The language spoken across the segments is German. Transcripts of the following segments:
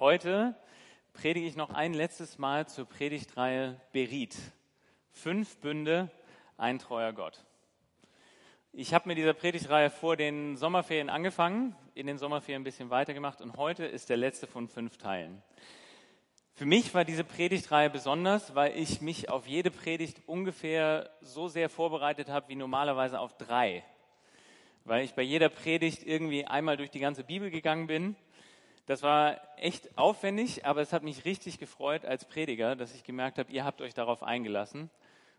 Heute predige ich noch ein letztes Mal zur Predigtreihe Berit. Fünf Bünde, ein treuer Gott. Ich habe mit dieser Predigtreihe vor den Sommerferien angefangen, in den Sommerferien ein bisschen weitergemacht und heute ist der letzte von fünf Teilen. Für mich war diese Predigtreihe besonders, weil ich mich auf jede Predigt ungefähr so sehr vorbereitet habe wie normalerweise auf drei. Weil ich bei jeder Predigt irgendwie einmal durch die ganze Bibel gegangen bin das war echt aufwendig, aber es hat mich richtig gefreut als Prediger, dass ich gemerkt habe, ihr habt euch darauf eingelassen.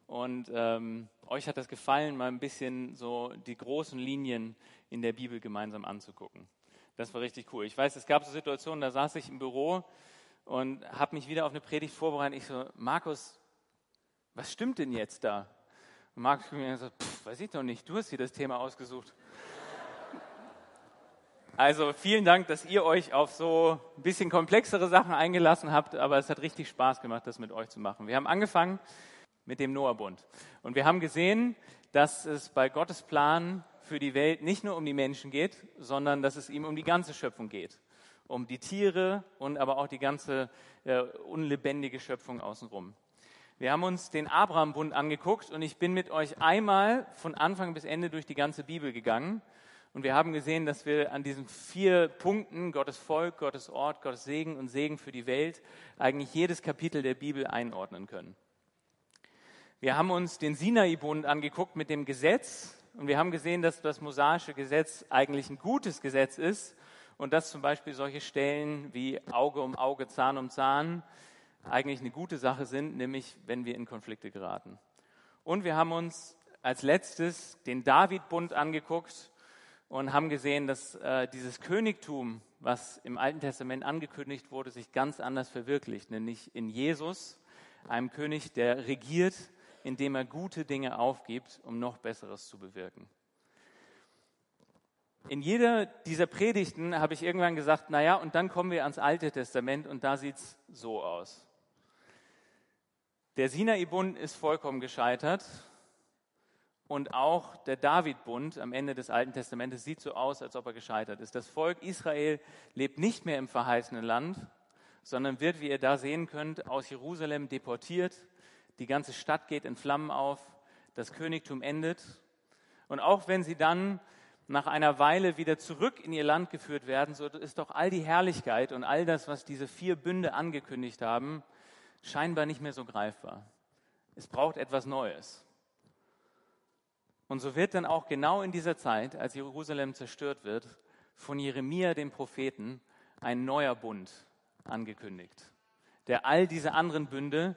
Und ähm, euch hat das gefallen, mal ein bisschen so die großen Linien in der Bibel gemeinsam anzugucken. Das war richtig cool. Ich weiß, es gab so Situationen, da saß ich im Büro und habe mich wieder auf eine Predigt vorbereitet. Ich so, Markus, was stimmt denn jetzt da? Und Markus mir so, pff, weiß ich doch nicht, du hast hier das Thema ausgesucht. Also vielen Dank, dass ihr euch auf so ein bisschen komplexere Sachen eingelassen habt, aber es hat richtig Spaß gemacht, das mit euch zu machen. Wir haben angefangen mit dem Noah-Bund und wir haben gesehen, dass es bei Gottes Plan für die Welt nicht nur um die Menschen geht, sondern dass es ihm um die ganze Schöpfung geht. Um die Tiere und aber auch die ganze äh, unlebendige Schöpfung außenrum. Wir haben uns den Abraham-Bund angeguckt und ich bin mit euch einmal von Anfang bis Ende durch die ganze Bibel gegangen und wir haben gesehen, dass wir an diesen vier Punkten, Gottes Volk, Gottes Ort, Gottes Segen und Segen für die Welt, eigentlich jedes Kapitel der Bibel einordnen können. Wir haben uns den Sinai-Bund angeguckt mit dem Gesetz und wir haben gesehen, dass das mosaische Gesetz eigentlich ein gutes Gesetz ist und dass zum Beispiel solche Stellen wie Auge um Auge, Zahn um Zahn eigentlich eine gute Sache sind, nämlich wenn wir in Konflikte geraten. Und wir haben uns als letztes den David-Bund angeguckt und haben gesehen, dass äh, dieses Königtum, was im Alten Testament angekündigt wurde, sich ganz anders verwirklicht, nämlich in Jesus, einem König, der regiert, indem er gute Dinge aufgibt, um noch Besseres zu bewirken. In jeder dieser Predigten habe ich irgendwann gesagt, naja, und dann kommen wir ans Alte Testament und da sieht es so aus. Der Sinai-Bund ist vollkommen gescheitert und auch der David-Bund am Ende des Alten Testamentes sieht so aus, als ob er gescheitert ist. Das Volk Israel lebt nicht mehr im verheißenen Land, sondern wird, wie ihr da sehen könnt, aus Jerusalem deportiert. Die ganze Stadt geht in Flammen auf. Das Königtum endet. Und auch wenn sie dann nach einer Weile wieder zurück in ihr Land geführt werden, so ist doch all die Herrlichkeit und all das, was diese vier Bünde angekündigt haben, scheinbar nicht mehr so greifbar. Es braucht etwas Neues. Und so wird dann auch genau in dieser Zeit, als Jerusalem zerstört wird, von Jeremia, dem Propheten, ein neuer Bund angekündigt, der all diese anderen Bünde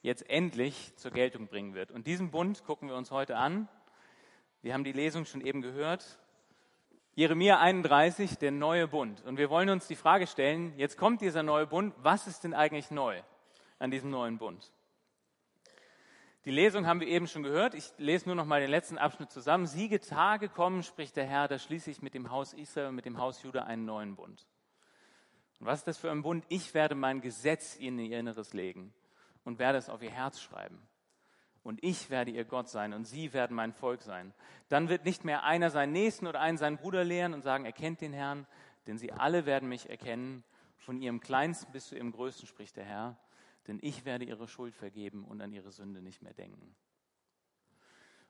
jetzt endlich zur Geltung bringen wird. Und diesen Bund gucken wir uns heute an. Wir haben die Lesung schon eben gehört. Jeremia 31, der neue Bund. Und wir wollen uns die Frage stellen, jetzt kommt dieser neue Bund, was ist denn eigentlich neu an diesem neuen Bund? Die Lesung haben wir eben schon gehört. Ich lese nur noch mal den letzten Abschnitt zusammen. Siege Tage kommen, spricht der Herr, da schließe ich mit dem Haus Israel und mit dem Haus Juda einen neuen Bund. Und was ist das für ein Bund? Ich werde mein Gesetz in ihr Inneres legen und werde es auf ihr Herz schreiben. Und ich werde ihr Gott sein und sie werden mein Volk sein. Dann wird nicht mehr einer seinen Nächsten oder einen seinen Bruder lehren und sagen, erkennt den Herrn, denn sie alle werden mich erkennen, von ihrem Kleinsten bis zu ihrem Größten, spricht der Herr denn ich werde ihre Schuld vergeben und an ihre Sünde nicht mehr denken.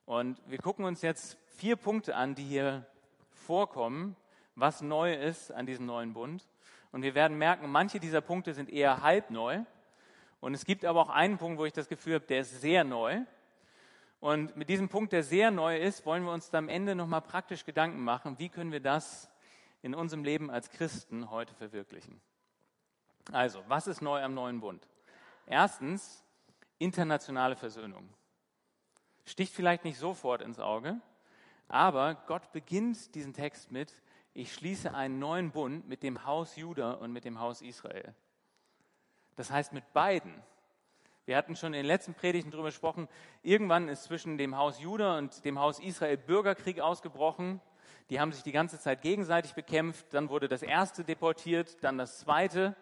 Und wir gucken uns jetzt vier Punkte an, die hier vorkommen, was neu ist an diesem neuen Bund. Und wir werden merken, manche dieser Punkte sind eher halb neu. Und es gibt aber auch einen Punkt, wo ich das Gefühl habe, der ist sehr neu. Und mit diesem Punkt, der sehr neu ist, wollen wir uns am Ende nochmal praktisch Gedanken machen, wie können wir das in unserem Leben als Christen heute verwirklichen. Also, was ist neu am neuen Bund? Erstens, internationale Versöhnung. Sticht vielleicht nicht sofort ins Auge, aber Gott beginnt diesen Text mit, ich schließe einen neuen Bund mit dem Haus Juda und mit dem Haus Israel. Das heißt mit beiden. Wir hatten schon in den letzten Predigten darüber gesprochen, irgendwann ist zwischen dem Haus Juda und dem Haus Israel Bürgerkrieg ausgebrochen. Die haben sich die ganze Zeit gegenseitig bekämpft. Dann wurde das erste deportiert, dann das zweite.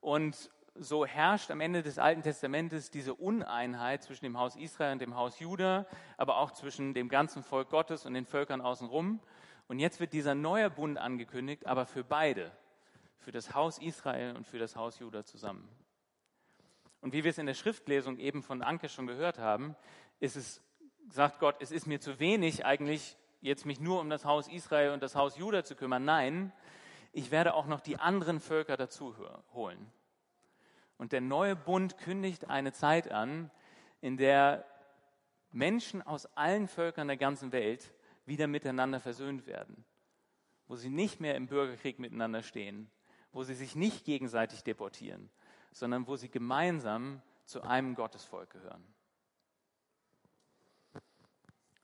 Und so herrscht am Ende des Alten Testamentes diese Uneinheit zwischen dem Haus Israel und dem Haus Juda, aber auch zwischen dem ganzen Volk Gottes und den Völkern außenrum. Und jetzt wird dieser neue Bund angekündigt, aber für beide, für das Haus Israel und für das Haus Juda zusammen. Und wie wir es in der Schriftlesung eben von Anke schon gehört haben, ist es, sagt Gott, es ist mir zu wenig eigentlich, jetzt mich nur um das Haus Israel und das Haus Juda zu kümmern. Nein, ich werde auch noch die anderen Völker dazu holen. Und der neue Bund kündigt eine Zeit an, in der Menschen aus allen Völkern der ganzen Welt wieder miteinander versöhnt werden, wo sie nicht mehr im Bürgerkrieg miteinander stehen, wo sie sich nicht gegenseitig deportieren, sondern wo sie gemeinsam zu einem Gottesvolk gehören.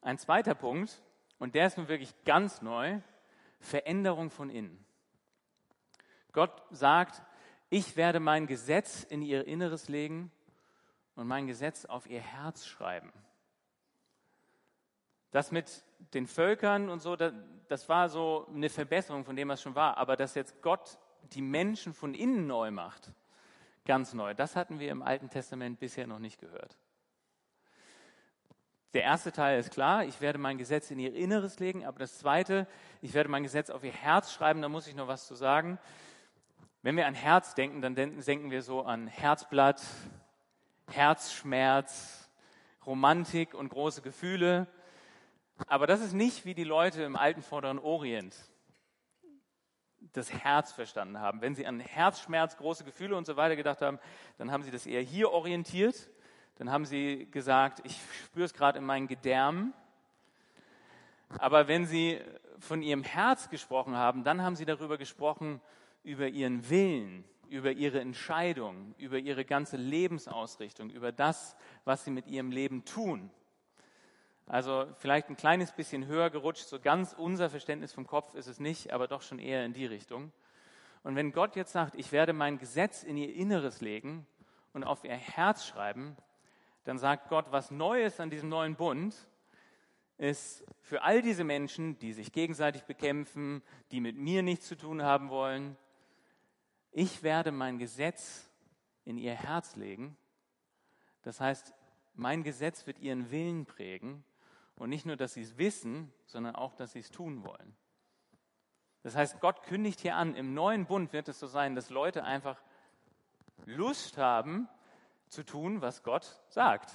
Ein zweiter Punkt, und der ist nun wirklich ganz neu, Veränderung von innen. Gott sagt, ich werde mein Gesetz in ihr Inneres legen und mein Gesetz auf ihr Herz schreiben. Das mit den Völkern und so, das war so eine Verbesserung von dem, was schon war. Aber dass jetzt Gott die Menschen von innen neu macht, ganz neu, das hatten wir im Alten Testament bisher noch nicht gehört. Der erste Teil ist klar, ich werde mein Gesetz in ihr Inneres legen, aber das zweite, ich werde mein Gesetz auf ihr Herz schreiben, da muss ich noch was zu sagen. Wenn wir an Herz denken, dann denken wir so an Herzblatt, Herzschmerz, Romantik und große Gefühle. Aber das ist nicht, wie die Leute im alten Vorderen Orient das Herz verstanden haben. Wenn sie an Herzschmerz, große Gefühle und so weiter gedacht haben, dann haben sie das eher hier orientiert. Dann haben sie gesagt, ich spüre es gerade in meinen Gedärmen. Aber wenn sie von ihrem Herz gesprochen haben, dann haben sie darüber gesprochen, über ihren Willen, über ihre Entscheidung, über ihre ganze Lebensausrichtung, über das, was sie mit ihrem Leben tun. Also vielleicht ein kleines bisschen höher gerutscht, so ganz unser Verständnis vom Kopf ist es nicht, aber doch schon eher in die Richtung. Und wenn Gott jetzt sagt, ich werde mein Gesetz in ihr Inneres legen und auf ihr Herz schreiben, dann sagt Gott, was Neues an diesem neuen Bund ist für all diese Menschen, die sich gegenseitig bekämpfen, die mit mir nichts zu tun haben wollen, ich werde mein Gesetz in ihr Herz legen. Das heißt, mein Gesetz wird ihren Willen prägen und nicht nur, dass sie es wissen, sondern auch, dass sie es tun wollen. Das heißt, Gott kündigt hier an, im neuen Bund wird es so sein, dass Leute einfach Lust haben zu tun, was Gott sagt.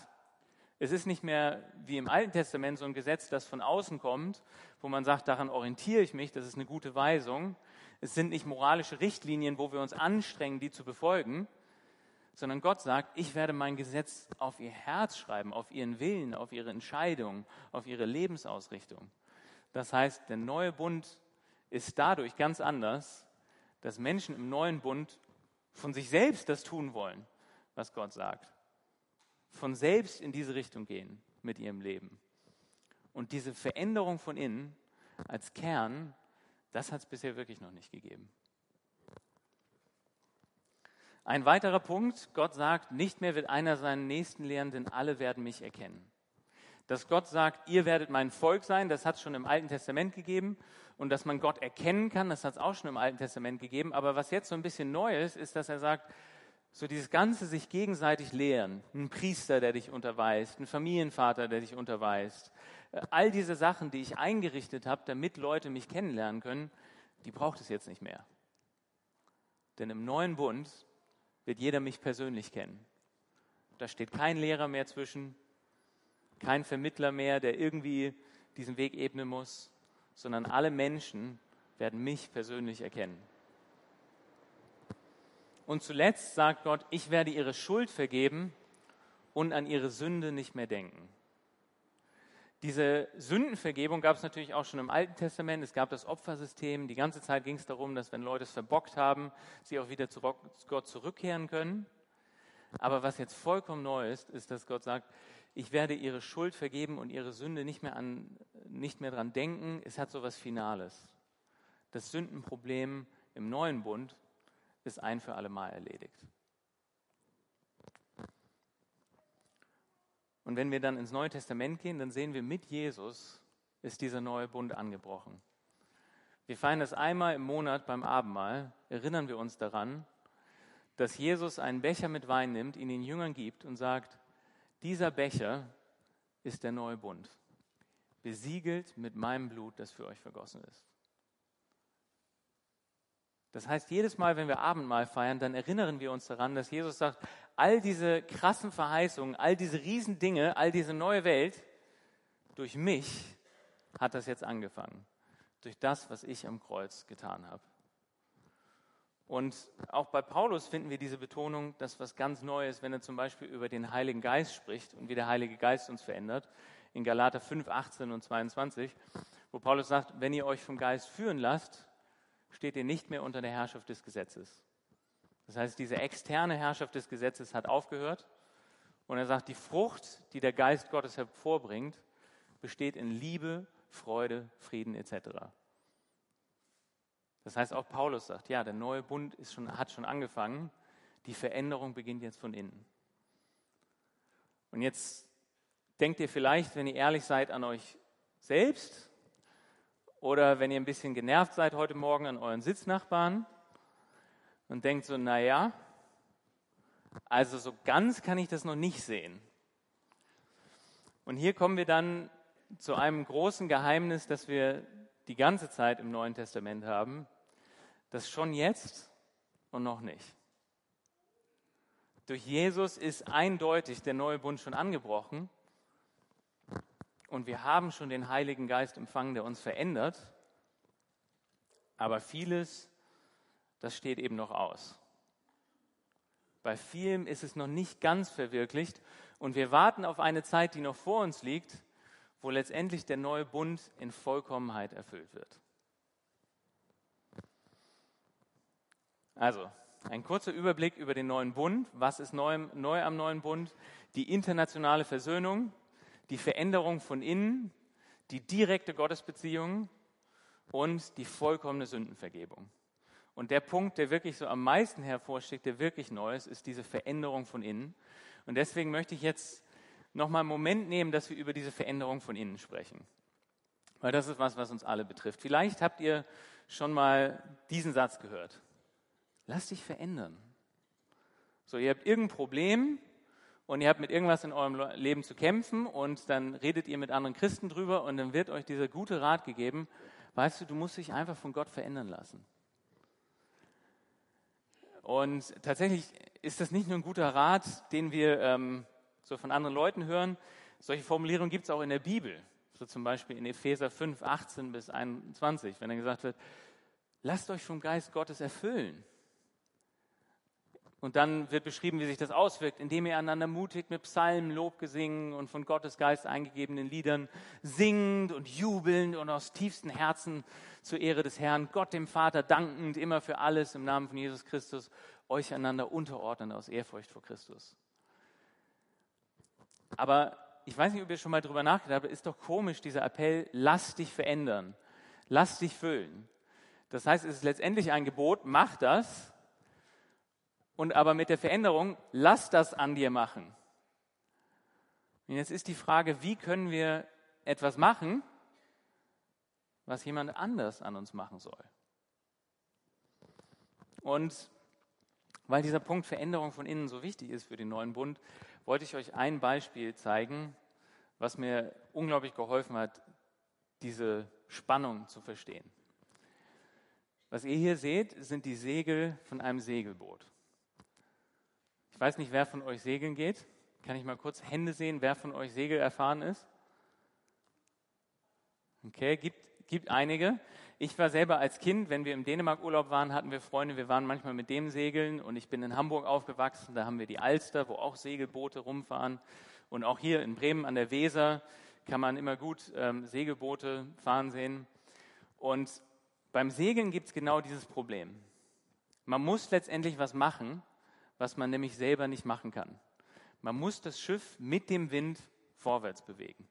Es ist nicht mehr wie im Alten Testament so ein Gesetz, das von außen kommt, wo man sagt, daran orientiere ich mich, das ist eine gute Weisung. Es sind nicht moralische Richtlinien, wo wir uns anstrengen, die zu befolgen, sondern Gott sagt, ich werde mein Gesetz auf ihr Herz schreiben, auf ihren Willen, auf ihre Entscheidung, auf ihre Lebensausrichtung. Das heißt, der neue Bund ist dadurch ganz anders, dass Menschen im neuen Bund von sich selbst das tun wollen, was Gott sagt. Von selbst in diese Richtung gehen mit ihrem Leben. Und diese Veränderung von innen als Kern, das hat es bisher wirklich noch nicht gegeben. Ein weiterer Punkt, Gott sagt, nicht mehr wird einer seinen Nächsten lehren, denn alle werden mich erkennen. Dass Gott sagt, ihr werdet mein Volk sein, das hat es schon im Alten Testament gegeben. Und dass man Gott erkennen kann, das hat es auch schon im Alten Testament gegeben. Aber was jetzt so ein bisschen neu ist, ist, dass er sagt, so dieses ganze sich gegenseitig lehren, ein Priester, der dich unterweist, ein Familienvater, der dich unterweist, all diese Sachen, die ich eingerichtet habe, damit Leute mich kennenlernen können, die braucht es jetzt nicht mehr. Denn im neuen Bund wird jeder mich persönlich kennen. Da steht kein Lehrer mehr zwischen, kein Vermittler mehr, der irgendwie diesen Weg ebnen muss, sondern alle Menschen werden mich persönlich erkennen. Und zuletzt sagt Gott, ich werde ihre Schuld vergeben und an ihre Sünde nicht mehr denken. Diese Sündenvergebung gab es natürlich auch schon im Alten Testament. Es gab das Opfersystem. Die ganze Zeit ging es darum, dass wenn Leute es verbockt haben, sie auch wieder zu Gott zurückkehren können. Aber was jetzt vollkommen neu ist, ist, dass Gott sagt, ich werde ihre Schuld vergeben und ihre Sünde nicht mehr, an, nicht mehr dran denken. Es hat so etwas Finales. Das Sündenproblem im neuen Bund ist ein für alle Mal erledigt. Und wenn wir dann ins Neue Testament gehen, dann sehen wir, mit Jesus ist dieser neue Bund angebrochen. Wir feiern das einmal im Monat beim Abendmahl, erinnern wir uns daran, dass Jesus einen Becher mit Wein nimmt, ihn den Jüngern gibt und sagt, dieser Becher ist der neue Bund, besiegelt mit meinem Blut, das für euch vergossen ist. Das heißt, jedes Mal, wenn wir Abendmahl feiern, dann erinnern wir uns daran, dass Jesus sagt, all diese krassen Verheißungen, all diese Riesendinge, all diese neue Welt, durch mich hat das jetzt angefangen. Durch das, was ich am Kreuz getan habe. Und auch bei Paulus finden wir diese Betonung, dass was ganz Neues, wenn er zum Beispiel über den Heiligen Geist spricht und wie der Heilige Geist uns verändert, in Galater 5, 18 und 22, wo Paulus sagt, wenn ihr euch vom Geist führen lasst, steht ihr nicht mehr unter der Herrschaft des Gesetzes. Das heißt, diese externe Herrschaft des Gesetzes hat aufgehört. Und er sagt, die Frucht, die der Geist Gottes hervorbringt, besteht in Liebe, Freude, Frieden etc. Das heißt, auch Paulus sagt, ja, der neue Bund ist schon, hat schon angefangen. Die Veränderung beginnt jetzt von innen. Und jetzt denkt ihr vielleicht, wenn ihr ehrlich seid, an euch selbst oder wenn ihr ein bisschen genervt seid heute Morgen an euren Sitznachbarn und denkt so, naja, also so ganz kann ich das noch nicht sehen. Und hier kommen wir dann zu einem großen Geheimnis, das wir die ganze Zeit im Neuen Testament haben, das schon jetzt und noch nicht. Durch Jesus ist eindeutig der neue Bund schon angebrochen und wir haben schon den Heiligen Geist empfangen, der uns verändert. Aber vieles, das steht eben noch aus. Bei vielem ist es noch nicht ganz verwirklicht und wir warten auf eine Zeit, die noch vor uns liegt, wo letztendlich der neue Bund in Vollkommenheit erfüllt wird. Also, ein kurzer Überblick über den neuen Bund. Was ist neu, neu am neuen Bund? Die internationale Versöhnung, die Veränderung von innen, die direkte Gottesbeziehung und die vollkommene Sündenvergebung. Und der Punkt, der wirklich so am meisten hervorsticht, der wirklich neu ist, ist diese Veränderung von innen. Und deswegen möchte ich jetzt nochmal einen Moment nehmen, dass wir über diese Veränderung von innen sprechen. Weil das ist was, was uns alle betrifft. Vielleicht habt ihr schon mal diesen Satz gehört. Lass dich verändern. So, ihr habt irgendein Problem und ihr habt mit irgendwas in eurem Leben zu kämpfen und dann redet ihr mit anderen Christen drüber und dann wird euch dieser gute Rat gegeben, weißt du, du musst dich einfach von Gott verändern lassen. Und tatsächlich ist das nicht nur ein guter Rat, den wir ähm, so von anderen Leuten hören. Solche Formulierungen gibt es auch in der Bibel. So zum Beispiel in Epheser 5, 18 bis 21, wenn dann gesagt wird, lasst euch vom Geist Gottes erfüllen. Und dann wird beschrieben, wie sich das auswirkt, indem ihr einander mutigt mit Psalmen, Lobgesingen und von Gottes Geist eingegebenen Liedern singt und jubelnd und aus tiefstem Herzen zur Ehre des Herrn, Gott dem Vater dankend, immer für alles im Namen von Jesus Christus, euch einander unterordnen aus Ehrfurcht vor Christus. Aber ich weiß nicht, ob ihr schon mal drüber nachgedacht habt, ist doch komisch, dieser Appell, lass dich verändern, lass dich füllen. Das heißt, es ist letztendlich ein Gebot, mach das, und aber mit der Veränderung, lass das an dir machen. Und jetzt ist die Frage, wie können wir etwas machen, was jemand anders an uns machen soll? Und weil dieser Punkt Veränderung von innen so wichtig ist für den neuen Bund, wollte ich euch ein Beispiel zeigen, was mir unglaublich geholfen hat, diese Spannung zu verstehen. Was ihr hier seht, sind die Segel von einem Segelboot. Ich weiß nicht, wer von euch segeln geht. Kann ich mal kurz Hände sehen, wer von euch Segel erfahren ist? Okay, gibt, gibt einige. Ich war selber als Kind, wenn wir im Dänemark-Urlaub waren, hatten wir Freunde, wir waren manchmal mit dem segeln und ich bin in Hamburg aufgewachsen, da haben wir die Alster, wo auch Segelboote rumfahren. Und auch hier in Bremen an der Weser kann man immer gut ähm, Segelboote fahren sehen. Und beim Segeln gibt es genau dieses Problem. Man muss letztendlich was machen, was man nämlich selber nicht machen kann. Man muss das Schiff mit dem Wind vorwärts bewegen.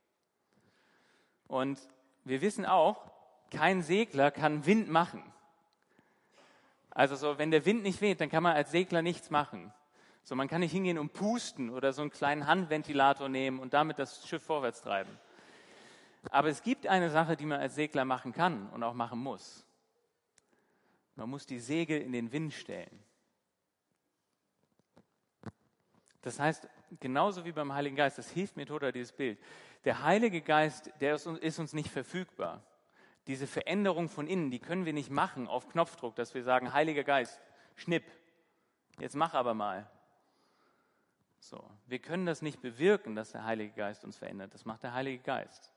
Und wir wissen auch, kein Segler kann Wind machen. Also so, wenn der Wind nicht weht, dann kann man als Segler nichts machen. So, man kann nicht hingehen und pusten oder so einen kleinen Handventilator nehmen und damit das Schiff vorwärts treiben. Aber es gibt eine Sache, die man als Segler machen kann und auch machen muss. Man muss die Segel in den Wind stellen. Das heißt, genauso wie beim Heiligen Geist, das hilft mir total dieses Bild. Der Heilige Geist, der ist uns nicht verfügbar. Diese Veränderung von innen, die können wir nicht machen auf Knopfdruck, dass wir sagen, Heiliger Geist, schnipp, jetzt mach aber mal. So, wir können das nicht bewirken, dass der Heilige Geist uns verändert. Das macht der Heilige Geist.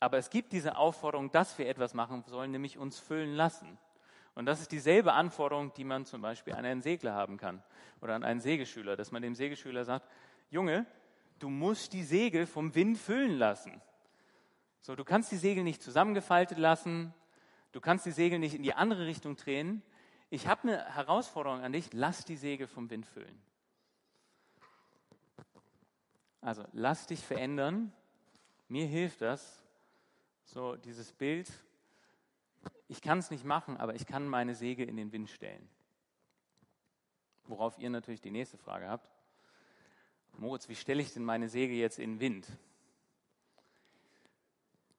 Aber es gibt diese Aufforderung, dass wir etwas machen sollen, nämlich uns füllen lassen. Und das ist dieselbe Anforderung, die man zum Beispiel an einen Segler haben kann oder an einen Segelschüler, dass man dem Segelschüler sagt, Junge, du musst die Segel vom Wind füllen lassen. So, du kannst die Segel nicht zusammengefaltet lassen, du kannst die Segel nicht in die andere Richtung drehen. Ich habe eine Herausforderung an dich, lass die Segel vom Wind füllen. Also, lass dich verändern. Mir hilft das, so dieses Bild, ich kann es nicht machen, aber ich kann meine Säge in den Wind stellen. Worauf ihr natürlich die nächste Frage habt. Moritz, wie stelle ich denn meine Säge jetzt in den Wind?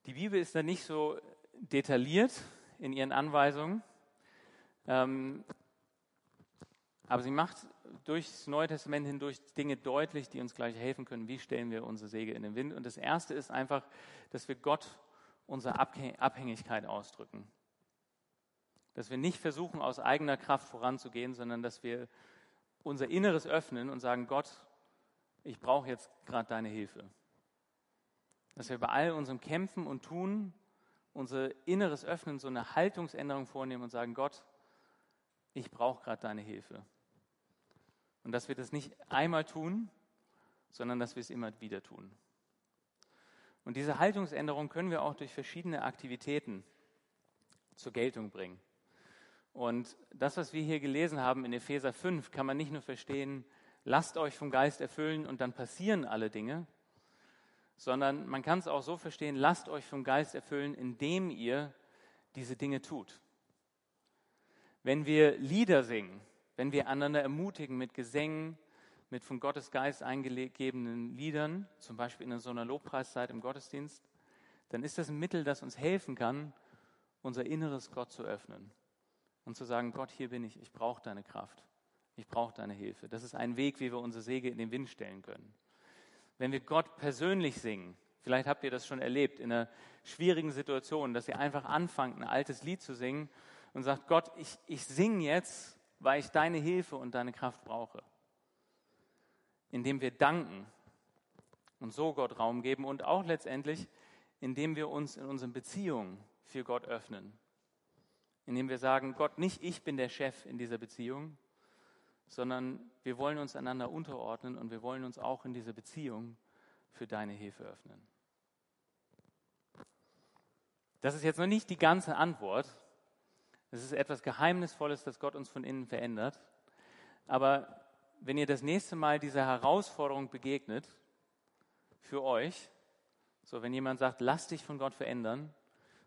Die Bibel ist da nicht so detailliert in ihren Anweisungen, ähm, aber sie macht durchs Neue Testament hindurch Dinge deutlich, die uns gleich helfen können, wie stellen wir unsere Säge in den Wind. Und das Erste ist einfach, dass wir Gott unsere Abhängigkeit ausdrücken. Dass wir nicht versuchen, aus eigener Kraft voranzugehen, sondern dass wir unser Inneres öffnen und sagen, Gott, ich brauche jetzt gerade deine Hilfe. Dass wir bei all unserem Kämpfen und Tun unser Inneres öffnen, so eine Haltungsänderung vornehmen und sagen, Gott, ich brauche gerade deine Hilfe. Und dass wir das nicht einmal tun, sondern dass wir es immer wieder tun. Und diese Haltungsänderung können wir auch durch verschiedene Aktivitäten zur Geltung bringen. Und das, was wir hier gelesen haben in Epheser 5, kann man nicht nur verstehen, lasst euch vom Geist erfüllen und dann passieren alle Dinge, sondern man kann es auch so verstehen, lasst euch vom Geist erfüllen, indem ihr diese Dinge tut. Wenn wir Lieder singen, wenn wir einander ermutigen mit Gesängen, mit von Gottes Geist eingegebenen Liedern, zum Beispiel in so einer Lobpreiszeit im Gottesdienst, dann ist das ein Mittel, das uns helfen kann, unser inneres Gott zu öffnen und zu sagen, Gott, hier bin ich, ich brauche deine Kraft, ich brauche deine Hilfe. Das ist ein Weg, wie wir unsere Säge in den Wind stellen können. Wenn wir Gott persönlich singen, vielleicht habt ihr das schon erlebt, in einer schwierigen Situation, dass ihr einfach anfangt, ein altes Lied zu singen und sagt, Gott, ich, ich singe jetzt, weil ich deine Hilfe und deine Kraft brauche. Indem wir danken und so Gott Raum geben und auch letztendlich, indem wir uns in unseren Beziehungen für Gott öffnen indem wir sagen, Gott, nicht ich bin der Chef in dieser Beziehung, sondern wir wollen uns einander unterordnen und wir wollen uns auch in dieser Beziehung für deine Hilfe öffnen. Das ist jetzt noch nicht die ganze Antwort. Es ist etwas Geheimnisvolles, dass Gott uns von innen verändert. Aber wenn ihr das nächste Mal dieser Herausforderung begegnet, für euch, so wenn jemand sagt, lass dich von Gott verändern,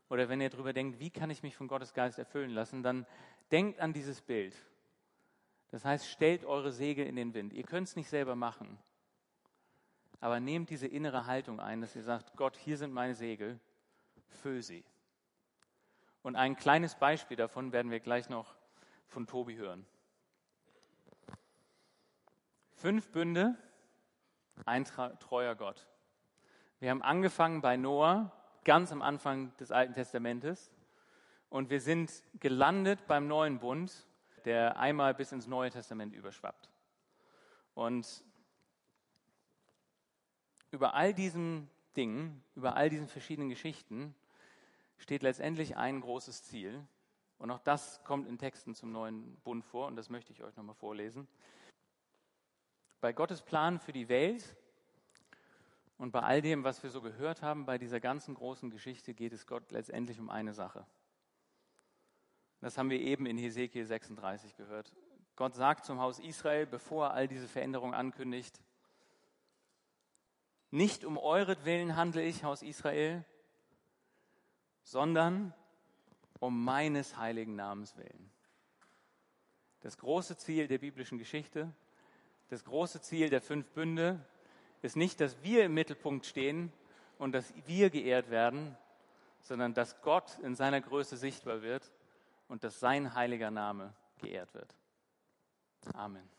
oder wenn ihr darüber denkt, wie kann ich mich von Gottes Geist erfüllen lassen, dann denkt an dieses Bild. Das heißt, stellt eure Segel in den Wind. Ihr könnt es nicht selber machen. Aber nehmt diese innere Haltung ein, dass ihr sagt, Gott, hier sind meine Segel, füll sie. Und ein kleines Beispiel davon werden wir gleich noch von Tobi hören. Fünf Bünde, ein treuer Gott. Wir haben angefangen bei Noah ganz am Anfang des Alten Testamentes. Und wir sind gelandet beim neuen Bund, der einmal bis ins Neue Testament überschwappt. Und über all diesen Dingen, über all diesen verschiedenen Geschichten steht letztendlich ein großes Ziel. Und auch das kommt in Texten zum neuen Bund vor und das möchte ich euch nochmal vorlesen. Bei Gottes Plan für die Welt und bei all dem, was wir so gehört haben, bei dieser ganzen großen Geschichte geht es Gott letztendlich um eine Sache. Das haben wir eben in Hesekiel 36 gehört. Gott sagt zum Haus Israel, bevor er all diese Veränderungen ankündigt, nicht um euretwillen handle ich, Haus Israel, sondern um meines heiligen Namens willen. Das große Ziel der biblischen Geschichte, das große Ziel der fünf Bünde, ist nicht, dass wir im Mittelpunkt stehen und dass wir geehrt werden, sondern dass Gott in seiner Größe sichtbar wird und dass sein heiliger Name geehrt wird. Amen.